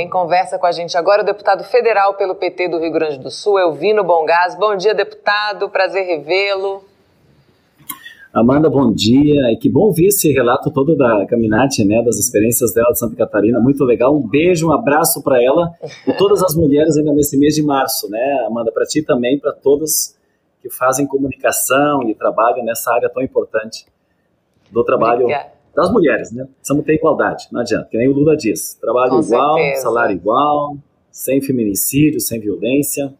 Quem conversa com a gente agora é o deputado federal pelo PT do Rio Grande do Sul, Elvino Bongás. Bom dia, deputado. Prazer revê-lo. Amanda, bom dia. E que bom ouvir esse relato todo da Caminati, né, das experiências dela de Santa Catarina. Muito legal. Um beijo, um abraço para ela e todas as mulheres ainda nesse mês de março, né, Amanda? Para ti também, para todos que fazem comunicação e trabalham nessa área tão importante do trabalho Obrigada. Das mulheres, né? Precisamos ter igualdade, não adianta. Que nem o Lula diz: trabalho Com igual, certeza. salário igual, sem feminicídio, sem violência.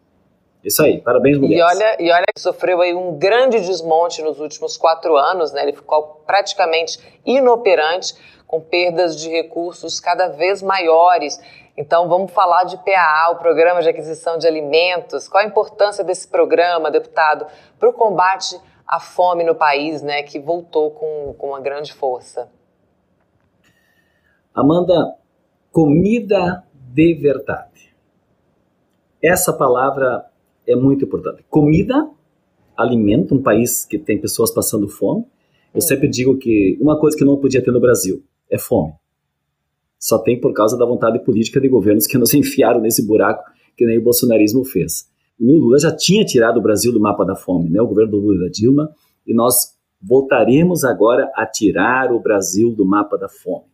Isso aí, parabéns, mulheres. E olha, e olha que sofreu aí um grande desmonte nos últimos quatro anos, né? Ele ficou praticamente inoperante, com perdas de recursos cada vez maiores. Então, vamos falar de PAA, o Programa de Aquisição de Alimentos. Qual a importância desse programa, deputado, para o combate à fome no país, né? Que voltou com, com uma grande força. Amanda, comida de verdade. Essa palavra é muito importante. Comida, alimento, um país que tem pessoas passando fome. Eu hum. sempre digo que uma coisa que não podia ter no Brasil é fome. Só tem por causa da vontade política de governos que nos enfiaram nesse buraco que nem o bolsonarismo fez. O Lula já tinha tirado o Brasil do mapa da fome, né? o governo do Lula e da Dilma, e nós voltaremos agora a tirar o Brasil do mapa da fome.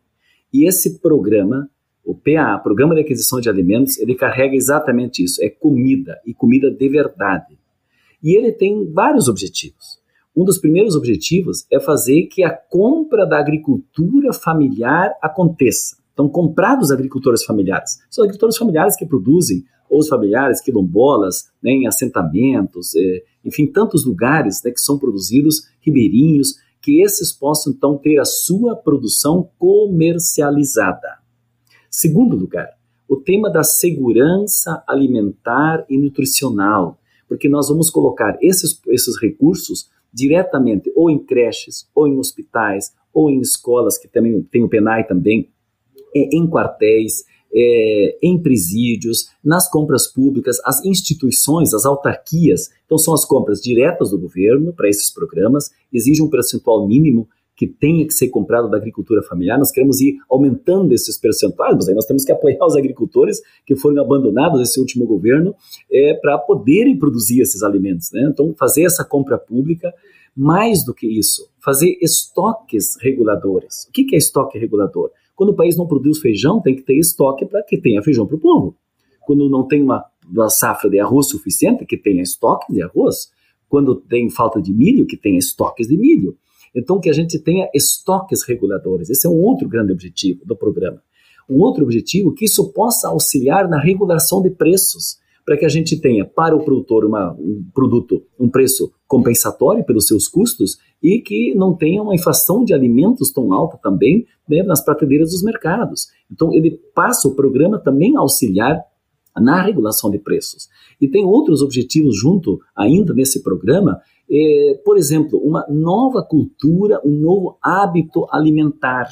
E esse programa o PA, Programa de Aquisição de Alimentos, ele carrega exatamente isso, é comida e comida de verdade. E ele tem vários objetivos. Um dos primeiros objetivos é fazer que a compra da agricultura familiar aconteça. Então, comprar dos agricultores familiares. São agricultores familiares que produzem, ou os familiares quilombolas, né, em assentamentos, é, enfim, tantos lugares né, que são produzidos, ribeirinhos, que esses possam então ter a sua produção comercializada. Segundo lugar, o tema da segurança alimentar e nutricional, porque nós vamos colocar esses, esses recursos diretamente ou em creches, ou em hospitais, ou em escolas, que também tem o PENAI também, em quartéis, é, em presídios, nas compras públicas, as instituições, as autarquias. Então, são as compras diretas do governo para esses programas, exige um percentual mínimo que tenha que ser comprado da agricultura familiar, nós queremos ir aumentando esses percentuais, mas aí nós temos que apoiar os agricultores que foram abandonados nesse último governo é, para poderem produzir esses alimentos. Né? Então, fazer essa compra pública, mais do que isso, fazer estoques reguladores. O que é estoque regulador? Quando o país não produz feijão, tem que ter estoque para que tenha feijão para o povo. Quando não tem uma, uma safra de arroz suficiente, que tenha estoque de arroz. Quando tem falta de milho, que tenha estoques de milho. Então, que a gente tenha estoques reguladores. Esse é um outro grande objetivo do programa. Um outro objetivo que isso possa auxiliar na regulação de preços, para que a gente tenha para o produtor uma, um produto, um preço compensatório pelos seus custos e que não tenha uma inflação de alimentos tão alta também né, nas prateleiras dos mercados. Então, ele passa o programa também a auxiliar na regulação de preços. E tem outros objetivos junto ainda nesse programa, é, por exemplo, uma nova cultura, um novo hábito alimentar.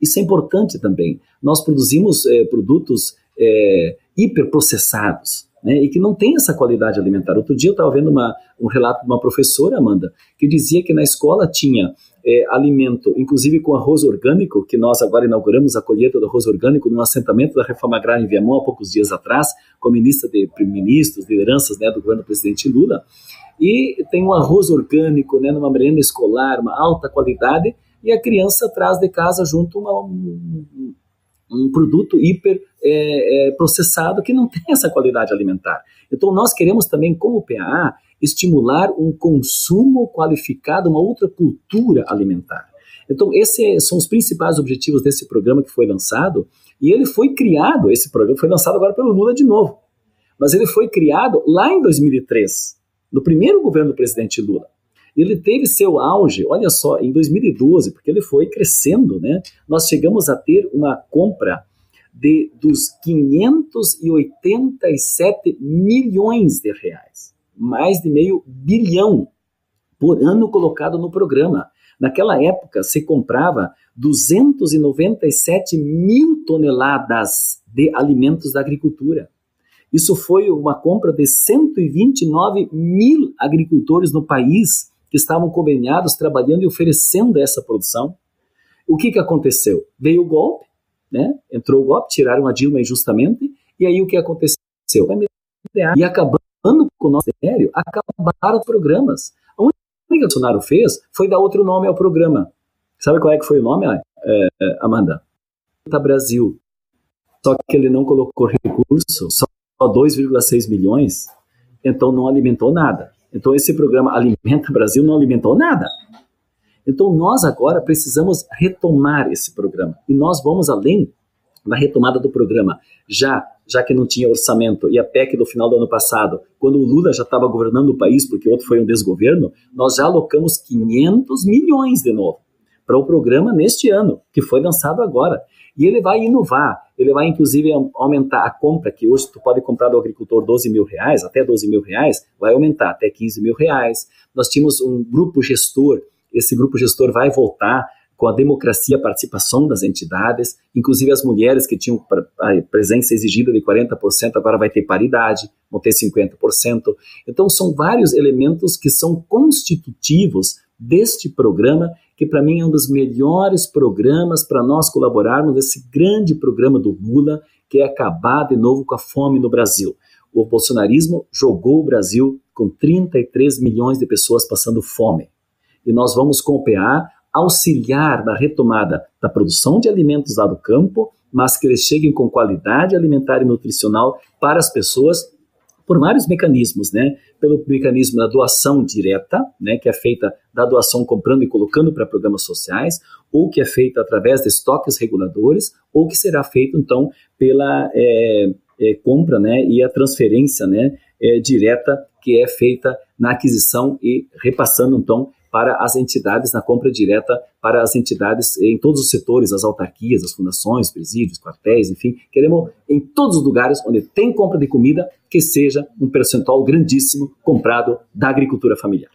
Isso é importante também. Nós produzimos é, produtos é, hiperprocessados. Né, e que não tem essa qualidade alimentar. Outro dia eu estava vendo uma, um relato de uma professora, Amanda, que dizia que na escola tinha é, alimento, inclusive com arroz orgânico, que nós agora inauguramos a colheita do arroz orgânico num assentamento da Reforma Agrária em Viamão há poucos dias atrás, com a ministra de ministros, lideranças né, do governo do presidente Lula, e tem um arroz orgânico, né, numa merenda escolar, uma alta qualidade, e a criança traz de casa junto uma, um, um, produto hiper é, é, processado que não tem essa qualidade alimentar. Então nós queremos também, como PAA, estimular um consumo qualificado, uma outra cultura alimentar. Então esses são os principais objetivos desse programa que foi lançado, e ele foi criado, esse programa foi lançado agora pelo Lula de novo, mas ele foi criado lá em 2003, no primeiro governo do presidente Lula. Ele teve seu auge, olha só, em 2012, porque ele foi crescendo, né? Nós chegamos a ter uma compra de dos 587 milhões de reais, mais de meio bilhão por ano colocado no programa. Naquela época se comprava 297 mil toneladas de alimentos da agricultura. Isso foi uma compra de 129 mil agricultores no país que estavam conveniados, trabalhando e oferecendo essa produção. O que, que aconteceu? Veio o golpe, né? Entrou o golpe, tiraram a Dilma injustamente, e aí o que aconteceu? E acabando com o nosso ministério, acabaram os programas. A única que o Bolsonaro fez foi dar outro nome ao programa. Sabe qual é que foi o nome, é, é Amanda? Brasil. Só que ele não colocou recurso, só 2,6 milhões, então não alimentou nada. Então esse programa Alimenta Brasil não alimentou nada. Então nós agora precisamos retomar esse programa. E nós vamos além da retomada do programa. Já, já que não tinha orçamento e a PEC do final do ano passado, quando o Lula já estava governando o país, porque outro foi um desgoverno, nós já alocamos 500 milhões de novo para o programa neste ano, que foi lançado agora. E ele vai inovar, ele vai inclusive aumentar a compra, que hoje tu pode comprar do agricultor 12 mil reais, até 12 mil reais, vai aumentar até 15 mil reais. Nós tínhamos um grupo gestor esse grupo gestor vai voltar com a democracia, a participação das entidades, inclusive as mulheres que tinham a presença exigida de 40%, agora vai ter paridade, vão ter 50%. Então, são vários elementos que são constitutivos deste programa, que para mim é um dos melhores programas para nós colaborarmos nesse grande programa do Lula, que é acabar de novo com a fome no Brasil. O bolsonarismo jogou o Brasil com 33 milhões de pessoas passando fome e nós vamos com o PA auxiliar na retomada da produção de alimentos lá do campo, mas que eles cheguem com qualidade alimentar e nutricional para as pessoas por vários mecanismos, né? Pelo mecanismo da doação direta, né, que é feita da doação comprando e colocando para programas sociais, ou que é feita através de estoques reguladores, ou que será feito então pela é, é, compra, né, e a transferência, né, é, direta que é feita na aquisição e repassando então para as entidades, na compra direta para as entidades em todos os setores, as autarquias, as fundações, presídios, quartéis, enfim. Queremos em todos os lugares onde tem compra de comida que seja um percentual grandíssimo comprado da agricultura familiar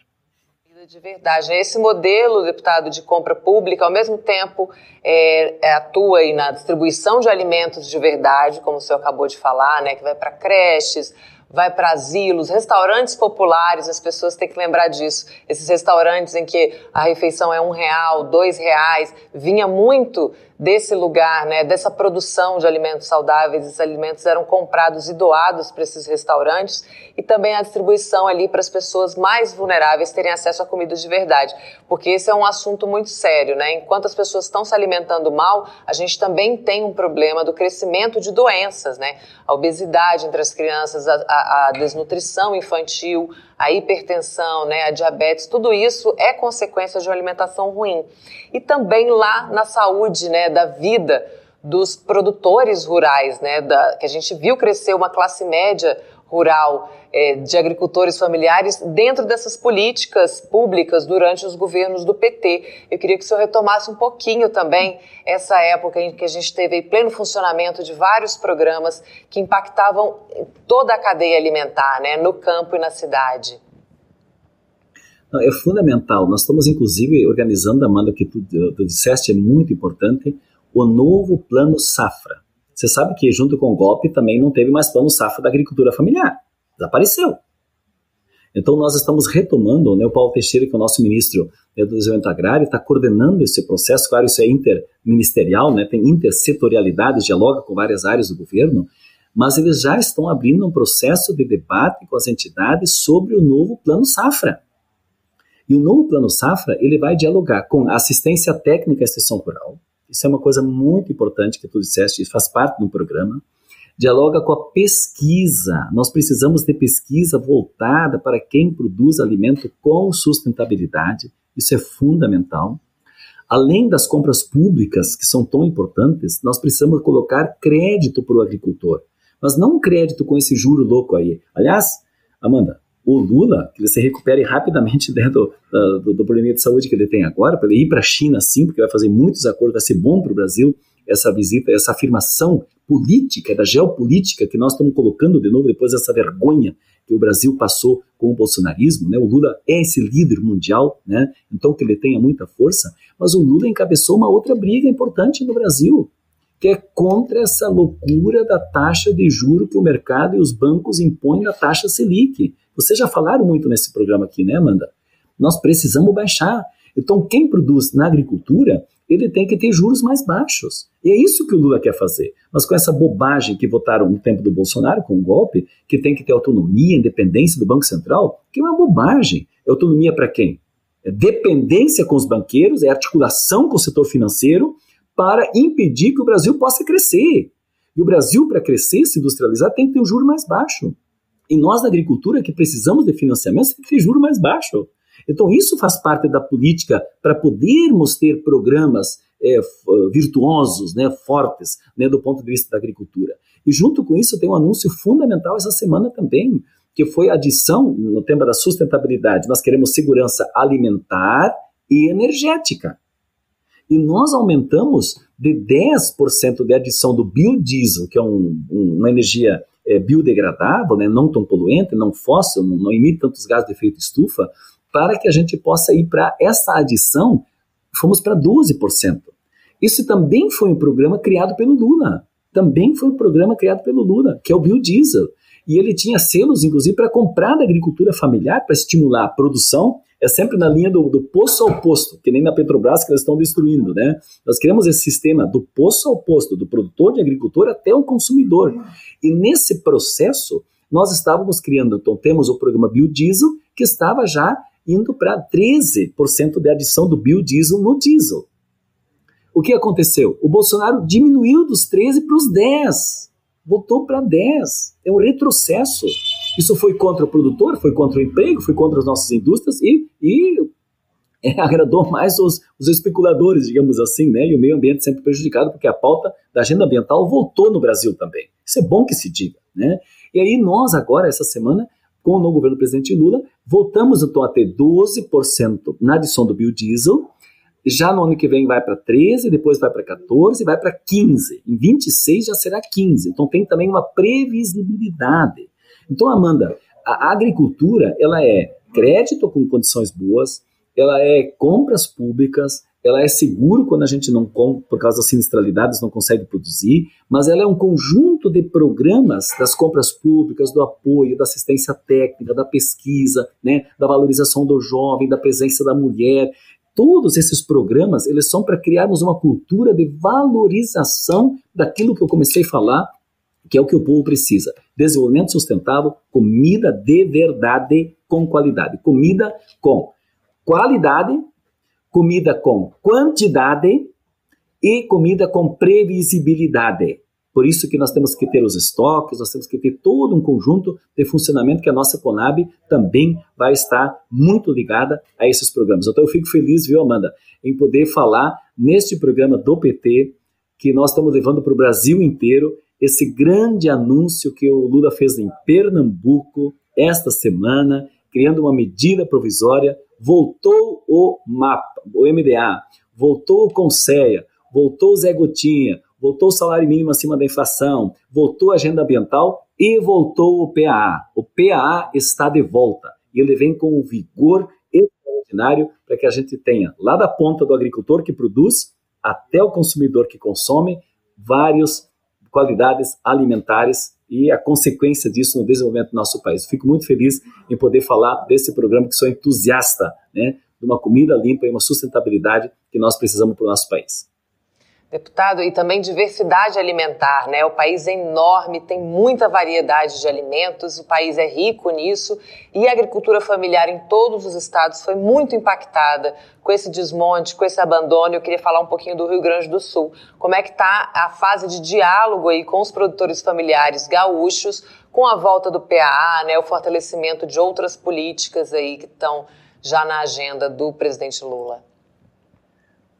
de verdade. Esse modelo, deputado, de compra pública, ao mesmo tempo é, é, atua aí na distribuição de alimentos de verdade, como o senhor acabou de falar, né, que vai para creches, vai para asilos, restaurantes populares, as pessoas têm que lembrar disso. Esses restaurantes em que a refeição é um real, dois reais, vinha muito desse lugar, né, dessa produção de alimentos saudáveis. Esses alimentos eram comprados e doados para esses restaurantes e também a distribuição ali para as pessoas mais vulneráveis terem acesso a comida de verdade, porque esse é um assunto muito sério, né? Enquanto as pessoas estão se alimentando mal, a gente também tem um problema do crescimento de doenças, né? A obesidade entre as crianças, a, a, a desnutrição infantil, a hipertensão, né, a diabetes, tudo isso é consequência de uma alimentação ruim. E também lá na saúde, né, da vida dos produtores rurais, né, da, que a gente viu crescer uma classe média rural é, de agricultores familiares dentro dessas políticas públicas durante os governos do PT. Eu queria que o senhor retomasse um pouquinho também essa época em que a gente teve pleno funcionamento de vários programas que impactavam toda a cadeia alimentar, né, no campo e na cidade. É fundamental. Nós estamos, inclusive, organizando, Amanda, que tu, tu disseste, é muito importante, o novo plano Safra. Você sabe que junto com o golpe também não teve mais plano safra da agricultura familiar. Desapareceu. Então nós estamos retomando, né, o Paulo Teixeira, que é o nosso ministro do Desenvolvimento Agrário, está coordenando esse processo. Claro, isso é interministerial, né, tem intersetorialidade, dialoga com várias áreas do governo, mas eles já estão abrindo um processo de debate com as entidades sobre o novo plano safra. E o novo plano safra ele vai dialogar com assistência técnica à extensão rural, isso é uma coisa muito importante que tu disseste, e faz parte do programa. Dialoga com a pesquisa. Nós precisamos ter pesquisa voltada para quem produz alimento com sustentabilidade. Isso é fundamental. Além das compras públicas, que são tão importantes, nós precisamos colocar crédito para o agricultor. Mas não um crédito com esse juro louco aí. Aliás, Amanda, o Lula, que você recupere rapidamente né, do, do, do, problema de saúde que ele tem agora, para ele ir para a China sim, porque vai fazer muitos acordos, vai ser bom para o Brasil essa visita, essa afirmação política, da geopolítica que nós estamos colocando de novo depois dessa vergonha que o Brasil passou com o bolsonarismo, né? O Lula é esse líder mundial, né? Então que ele tenha muita força, mas o Lula encabeçou uma outra briga importante no Brasil, que é contra essa loucura da taxa de juro que o mercado e os bancos impõem na taxa Selic. Vocês já falaram muito nesse programa aqui, né, Amanda? Nós precisamos baixar. Então, quem produz na agricultura, ele tem que ter juros mais baixos. E é isso que o Lula quer fazer. Mas com essa bobagem que votaram no tempo do Bolsonaro, com o golpe, que tem que ter autonomia, independência do Banco Central, que é uma bobagem. É autonomia para quem? É dependência com os banqueiros, é articulação com o setor financeiro para impedir que o Brasil possa crescer. E o Brasil, para crescer, se industrializar, tem que ter um juro mais baixo. E nós, na agricultura, que precisamos de financiamento, tem que ter juro mais baixo. Então, isso faz parte da política para podermos ter programas é, virtuosos, né, fortes, né, do ponto de vista da agricultura. E junto com isso, tem um anúncio fundamental essa semana também, que foi a adição no tema da sustentabilidade. Nós queremos segurança alimentar e energética. E nós aumentamos de 10% de adição do biodiesel, que é um, um, uma energia é, biodegradável, né, não tão poluente, não fóssil, não, não emite tantos gases de efeito estufa, para que a gente possa ir para essa adição, fomos para 12%. Isso também foi um programa criado pelo Lula. Também foi um programa criado pelo Lula, que é o biodiesel. E ele tinha selos, inclusive, para comprar da agricultura familiar, para estimular a produção é sempre na linha do, do poço ao posto, que nem na Petrobras que eles estão destruindo, né? Nós queremos esse sistema do poço ao posto, do produtor de agricultor até o consumidor. E nesse processo, nós estávamos criando, então temos o programa Biodiesel, que estava já indo para 13% de adição do biodiesel no diesel. O que aconteceu? O Bolsonaro diminuiu dos 13 para os 10. Voltou para 10. É um retrocesso. Isso foi contra o produtor, foi contra o emprego, foi contra as nossas indústrias e, e é, agradou mais os, os, especuladores, digamos assim, né? E o meio ambiente sempre prejudicado, porque a pauta da agenda ambiental voltou no Brasil também. Isso é bom que se diga, né? E aí nós agora, essa semana, com o novo governo do presidente Lula, voltamos então a ter 12% na adição do biodiesel, já no ano que vem vai para 13, depois vai para 14, vai para 15. Em 26 já será 15. Então tem também uma previsibilidade. Então, Amanda, a agricultura ela é crédito com condições boas, ela é compras públicas, ela é seguro quando a gente não por causa das sinistralidades, não consegue produzir, mas ela é um conjunto de programas das compras públicas, do apoio, da assistência técnica, da pesquisa, né, da valorização do jovem, da presença da mulher. Todos esses programas, eles são para criarmos uma cultura de valorização daquilo que eu comecei a falar que é o que o povo precisa. Desenvolvimento sustentável, comida de verdade com qualidade. Comida com qualidade, comida com quantidade e comida com previsibilidade. Por isso que nós temos que ter os estoques, nós temos que ter todo um conjunto de funcionamento que a nossa Conab também vai estar muito ligada a esses programas. Então eu fico feliz, viu, Amanda, em poder falar neste programa do PT que nós estamos levando para o Brasil inteiro esse grande anúncio que o Lula fez em Pernambuco esta semana, criando uma medida provisória, voltou o MAPA, o MDA, voltou o Conceia, voltou o Zé Gotinha, voltou o salário mínimo acima da inflação, voltou a agenda ambiental e voltou o PAA. O PAA está de volta e ele vem com um vigor extraordinário para que a gente tenha lá da ponta do agricultor que produz até o consumidor que consome vários qualidades alimentares e a consequência disso no desenvolvimento do nosso país. Fico muito feliz em poder falar desse programa que sou entusiasta, né, de uma comida limpa e uma sustentabilidade que nós precisamos para o nosso país. Deputado, e também diversidade alimentar, né? O país é enorme, tem muita variedade de alimentos, o país é rico nisso e a agricultura familiar em todos os estados foi muito impactada com esse desmonte, com esse abandono. Eu queria falar um pouquinho do Rio Grande do Sul. Como é que está a fase de diálogo aí com os produtores familiares gaúchos, com a volta do PAA, né? O fortalecimento de outras políticas aí que estão já na agenda do presidente Lula.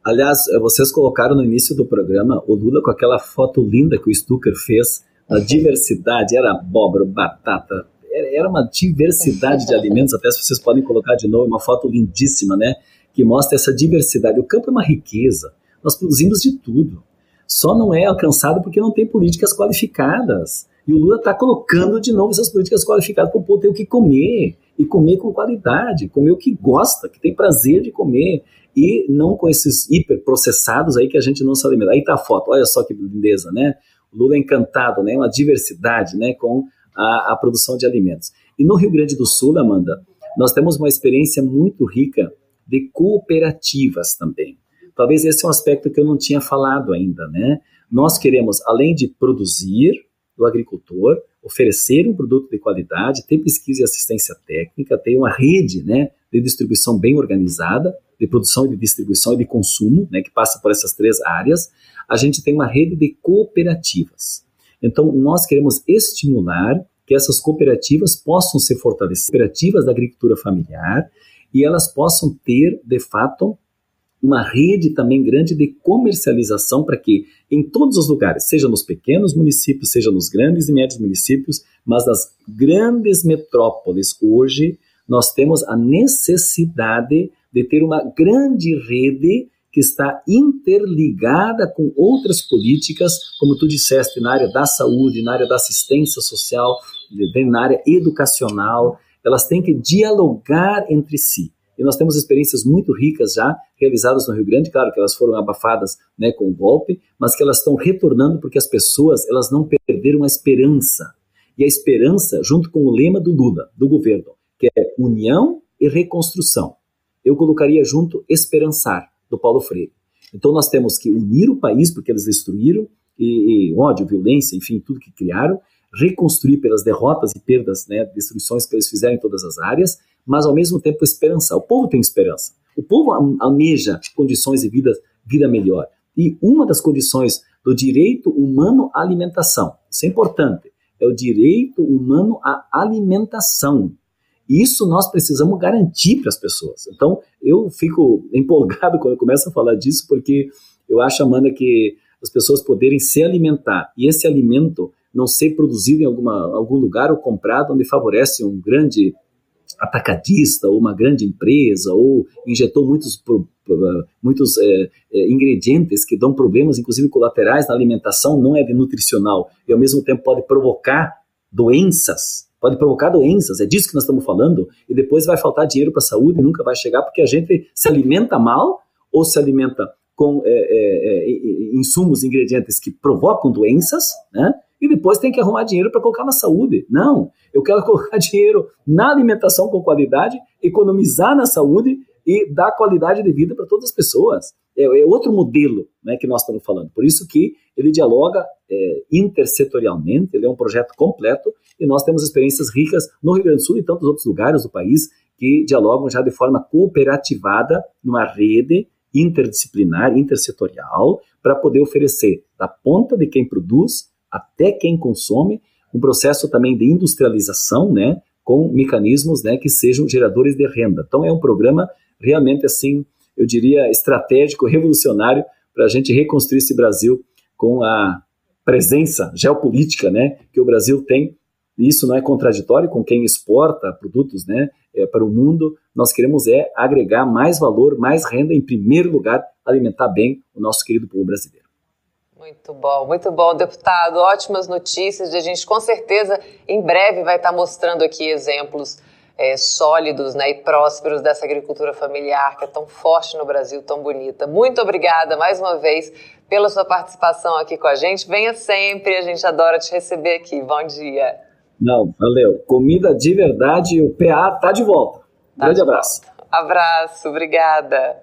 Aliás, eh, vocês colocaram no início do programa o Lula com aquela foto linda que o Stucker fez, a diversidade, era abóbora, batata, era uma diversidade de alimentos, até se vocês podem colocar de novo, uma foto lindíssima, né? Que mostra essa diversidade. O campo é uma riqueza, nós produzimos de tudo. Só não é alcançado porque não tem políticas qualificadas. E o Lula está colocando de novo essas políticas qualificadas para o povo ter o que comer. E comer com qualidade, comer o que gosta, que tem prazer de comer e não com esses hiperprocessados aí que a gente não se alimenta. Aí tá a foto, olha só que lindeza, né? O Lula é encantado, né? Uma diversidade, né? Com a, a produção de alimentos. E no Rio Grande do Sul, Amanda, nós temos uma experiência muito rica de cooperativas também. talvez esse é um aspecto que eu não tinha falado ainda, né? Nós queremos, além de produzir do agricultor, oferecer um produto de qualidade, ter pesquisa e assistência técnica, ter uma rede, né, de distribuição bem organizada, de produção e de distribuição e de consumo, né, que passa por essas três áreas. A gente tem uma rede de cooperativas. Então, nós queremos estimular que essas cooperativas possam ser fortalecidas, cooperativas da agricultura familiar, e elas possam ter, de fato, uma rede também grande de comercialização para que em todos os lugares, seja nos pequenos municípios, seja nos grandes e médios municípios, mas nas grandes metrópoles hoje, nós temos a necessidade de ter uma grande rede que está interligada com outras políticas, como tu disseste, na área da saúde, na área da assistência social, na área educacional, elas têm que dialogar entre si. E nós temos experiências muito ricas já realizadas no Rio Grande, claro que elas foram abafadas né, com o golpe, mas que elas estão retornando porque as pessoas elas não perderam a esperança. E a esperança, junto com o lema do Lula, do governo, que é união e reconstrução. Eu colocaria junto esperançar, do Paulo Freire. Então nós temos que unir o país, porque eles destruíram, e, e ódio, violência, enfim, tudo que criaram, reconstruir pelas derrotas e perdas, né, destruições que eles fizeram em todas as áreas, mas ao mesmo tempo esperança. O povo tem esperança. O povo almeja condições de vida, vida melhor. E uma das condições do direito humano à alimentação, isso é importante, é o direito humano à alimentação. Isso nós precisamos garantir para as pessoas. Então, eu fico empolgado quando eu começo a falar disso, porque eu acho, Amanda, que as pessoas poderem se alimentar e esse alimento não ser produzido em alguma, algum lugar ou comprado onde favorece um grande atacadista ou uma grande empresa ou injetou muitos, muitos é, ingredientes que dão problemas, inclusive colaterais na alimentação, não é nutricional. E ao mesmo tempo pode provocar doenças, pode provocar doenças, é disso que nós estamos falando, e depois vai faltar dinheiro para a saúde e nunca vai chegar porque a gente se alimenta mal ou se alimenta com é, é insumos, ingredientes que provocam doenças, né? E depois tem que arrumar dinheiro para colocar na saúde. Não, eu quero colocar dinheiro na alimentação com qualidade, economizar na saúde e dar qualidade de vida para todas as pessoas. É, é, outro modelo né, que nós estamos falando. Por isso que ele dialoga é, intersetorialmente, ele é um projeto completo e nós temos experiências ricas no Rio Grande do Sul e tantos outros lugares do país que dialogam já de forma cooperativada numa rede interdisciplinar, intersetorial, para poder oferecer da ponta de quem produz até quem consome, um processo também de industrialização, né, com mecanismos, né, que sejam geradores de renda. Então é um programa realmente assim, eu diria estratégico, revolucionário para a gente reconstruir esse Brasil com a presença geopolítica, né, que o Brasil tem. Isso não é contraditório com quem exporta produtos, né, é, para o mundo. Nós queremos é agregar mais valor, mais renda, em primeiro lugar, alimentar bem o nosso querido povo brasileiro. Muito bom, muito bom, deputado. Ótimas notícias. A gente com certeza em breve vai estar mostrando aqui exemplos é, sólidos né, e prósperos dessa agricultura familiar que é tão forte no Brasil, tão bonita. Muito obrigada mais uma vez pela sua participação aqui com a gente. Venha sempre, a gente adora te receber aqui. Bom dia. Não, valeu. Comida de verdade, o PA tá de volta. Tá Grande de abraço. Volta. Abraço, obrigada.